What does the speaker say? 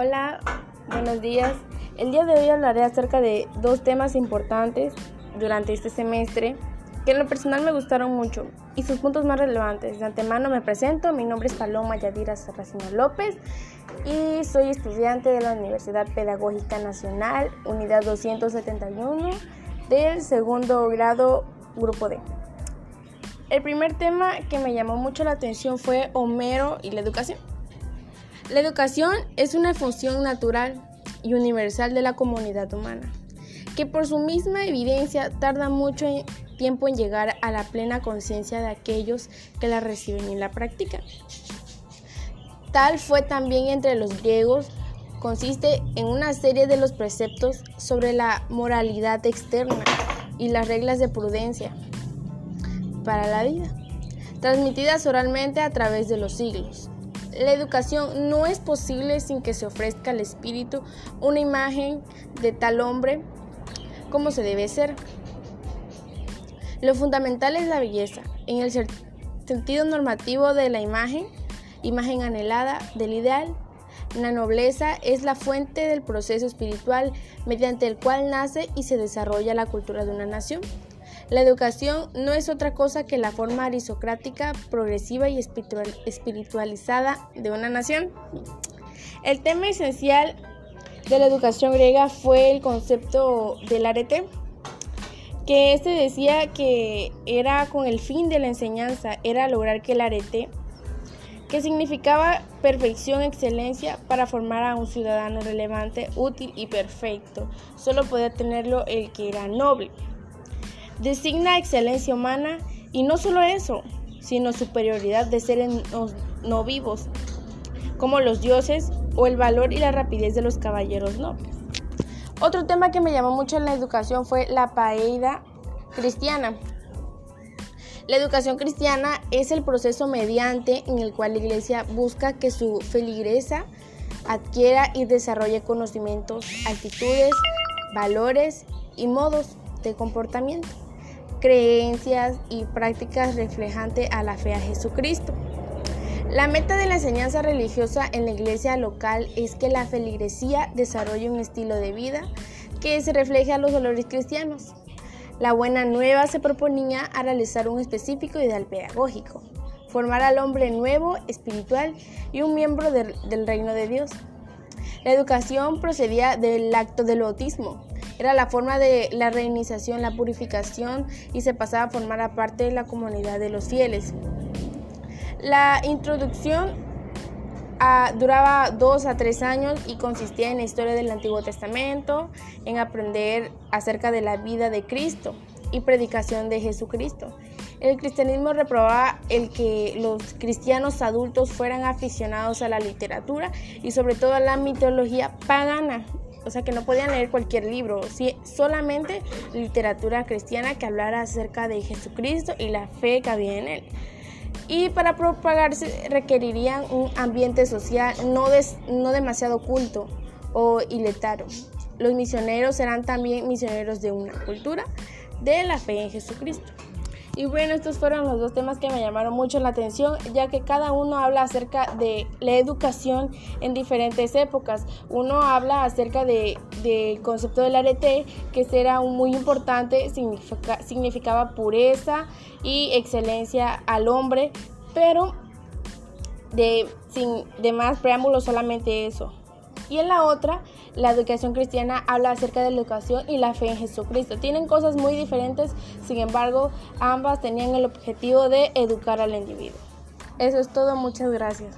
Hola, buenos días. El día de hoy hablaré acerca de dos temas importantes durante este semestre que en lo personal me gustaron mucho y sus puntos más relevantes. De antemano me presento, mi nombre es Paloma Yadira Sarracino López y soy estudiante de la Universidad Pedagógica Nacional, Unidad 271 del segundo grado, Grupo D. El primer tema que me llamó mucho la atención fue Homero y la educación. La educación es una función natural y universal de la comunidad humana, que por su misma evidencia tarda mucho tiempo en llegar a la plena conciencia de aquellos que la reciben y la practican. Tal fue también entre los griegos, consiste en una serie de los preceptos sobre la moralidad externa y las reglas de prudencia para la vida, transmitidas oralmente a través de los siglos. La educación no es posible sin que se ofrezca al espíritu una imagen de tal hombre como se debe ser. Lo fundamental es la belleza, en el sentido normativo de la imagen, imagen anhelada del ideal. La nobleza es la fuente del proceso espiritual mediante el cual nace y se desarrolla la cultura de una nación. La educación no es otra cosa que la forma aristocrática, progresiva y espiritualizada de una nación. El tema esencial de la educación griega fue el concepto del arete, que este decía que era con el fin de la enseñanza, era lograr que el arete, que significaba perfección, excelencia, para formar a un ciudadano relevante, útil y perfecto. Solo podía tenerlo el que era noble designa excelencia humana y no solo eso, sino superioridad de seres no, vivos, como los dioses o el valor y la rapidez de los caballeros nobles. Otro tema que me llamó mucho en la educación fue la paeida cristiana. La educación cristiana es el proceso mediante en el cual la iglesia busca que su feligresa adquiera y desarrolle conocimientos, actitudes, valores y modos de comportamiento creencias y prácticas reflejantes a la fe a Jesucristo. La meta de la enseñanza religiosa en la iglesia local es que la feligresía desarrolle un estilo de vida que se refleje a los valores cristianos. La buena nueva se proponía a realizar un específico ideal pedagógico, formar al hombre nuevo, espiritual y un miembro del reino de Dios. La educación procedía del acto del bautismo, era la forma de la reiniciación, la purificación y se pasaba a formar parte de la comunidad de los fieles. La introducción ah, duraba dos a tres años y consistía en la historia del Antiguo Testamento, en aprender acerca de la vida de Cristo y predicación de Jesucristo. El cristianismo reprobaba el que los cristianos adultos fueran aficionados a la literatura y sobre todo a la mitología pagana o sea que no podían leer cualquier libro, solamente literatura cristiana que hablara acerca de Jesucristo y la fe que había en él. Y para propagarse requerirían un ambiente social no, no demasiado culto o iletaro. Los misioneros eran también misioneros de una cultura de la fe en Jesucristo. Y bueno, estos fueron los dos temas que me llamaron mucho la atención, ya que cada uno habla acerca de la educación en diferentes épocas. Uno habla acerca del concepto del arete, que era muy importante, significaba pureza y excelencia al hombre, pero de, sin de más preámbulos solamente eso. Y en la otra, la educación cristiana habla acerca de la educación y la fe en Jesucristo. Tienen cosas muy diferentes, sin embargo, ambas tenían el objetivo de educar al individuo. Eso es todo, muchas gracias.